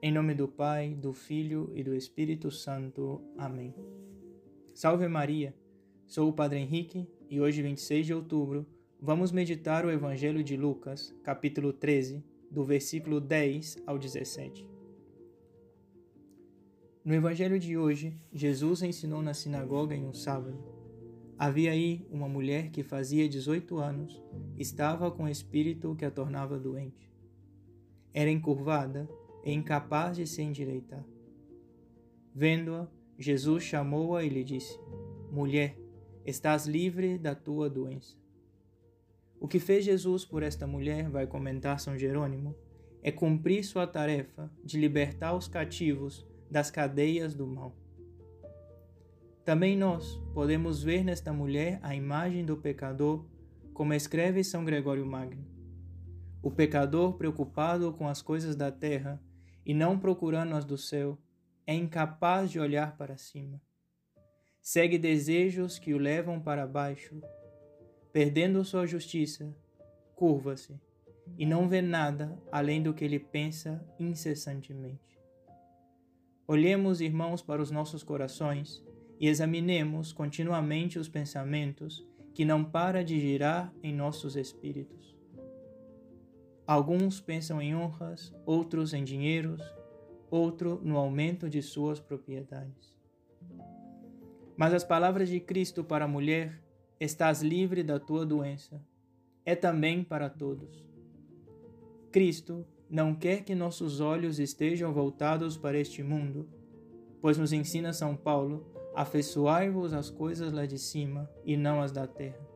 Em nome do Pai, do Filho e do Espírito Santo. Amém. Salve Maria! Sou o Padre Henrique e hoje, 26 de outubro, vamos meditar o Evangelho de Lucas, capítulo 13, do versículo 10 ao 17. No Evangelho de hoje, Jesus ensinou na sinagoga em um sábado. Havia aí uma mulher que fazia 18 anos, estava com espírito que a tornava doente. Era encurvada e incapaz de se endireitar. Vendo-a, Jesus chamou-a e lhe disse: Mulher, estás livre da tua doença. O que fez Jesus por esta mulher, vai comentar São Jerônimo, é cumprir sua tarefa de libertar os cativos das cadeias do mal. Também nós podemos ver nesta mulher a imagem do pecador, como escreve São Gregório Magno. O pecador preocupado com as coisas da terra e não procurando as do céu, é incapaz de olhar para cima. Segue desejos que o levam para baixo, perdendo sua justiça, curva-se e não vê nada além do que ele pensa incessantemente. Olhemos, irmãos, para os nossos corações e examinemos continuamente os pensamentos que não para de girar em nossos espíritos. Alguns pensam em honras, outros em dinheiros, outro no aumento de suas propriedades. Mas as palavras de Cristo para a mulher, estás livre da tua doença, é também para todos. Cristo não quer que nossos olhos estejam voltados para este mundo, pois nos ensina São Paulo, afeiçoai-vos às coisas lá de cima e não as da terra,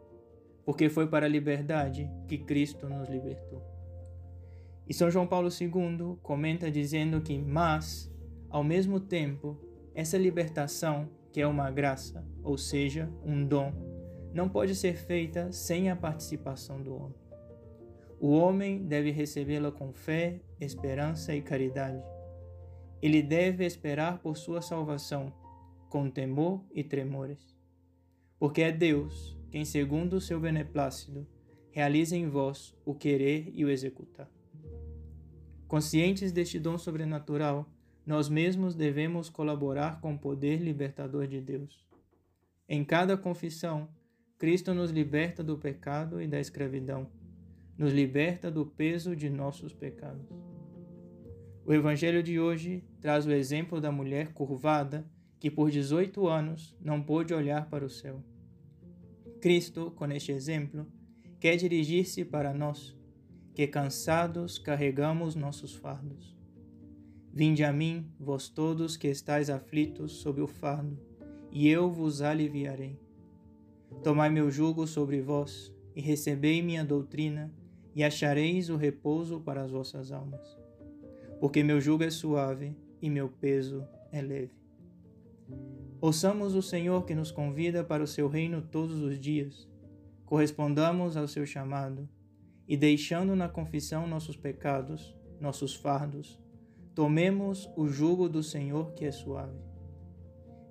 porque foi para a liberdade que Cristo nos libertou. E São João Paulo II comenta dizendo que, mas, ao mesmo tempo, essa libertação, que é uma graça, ou seja, um dom, não pode ser feita sem a participação do homem. O homem deve recebê-la com fé, esperança e caridade. Ele deve esperar por sua salvação, com temor e tremores. Porque é Deus quem, segundo o seu beneplácito, realiza em vós o querer e o executar. Conscientes deste dom sobrenatural, nós mesmos devemos colaborar com o poder libertador de Deus. Em cada confissão, Cristo nos liberta do pecado e da escravidão, nos liberta do peso de nossos pecados. O Evangelho de hoje traz o exemplo da mulher curvada que por 18 anos não pôde olhar para o céu. Cristo, com este exemplo, quer dirigir-se para nós que cansados carregamos nossos fardos. Vinde a mim, vós todos que estáis aflitos sob o fardo, e eu vos aliviarei. Tomai meu jugo sobre vós, e recebei minha doutrina, e achareis o repouso para as vossas almas. Porque meu jugo é suave e meu peso é leve. Ouçamos o Senhor que nos convida para o seu reino todos os dias. Correspondamos ao seu chamado e deixando na confissão nossos pecados, nossos fardos, tomemos o jugo do Senhor que é suave.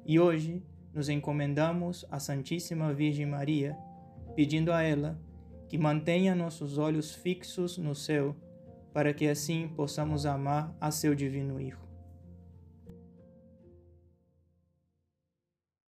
E hoje nos encomendamos à Santíssima Virgem Maria, pedindo a ela que mantenha nossos olhos fixos no céu, para que assim possamos amar a seu divino Hijo.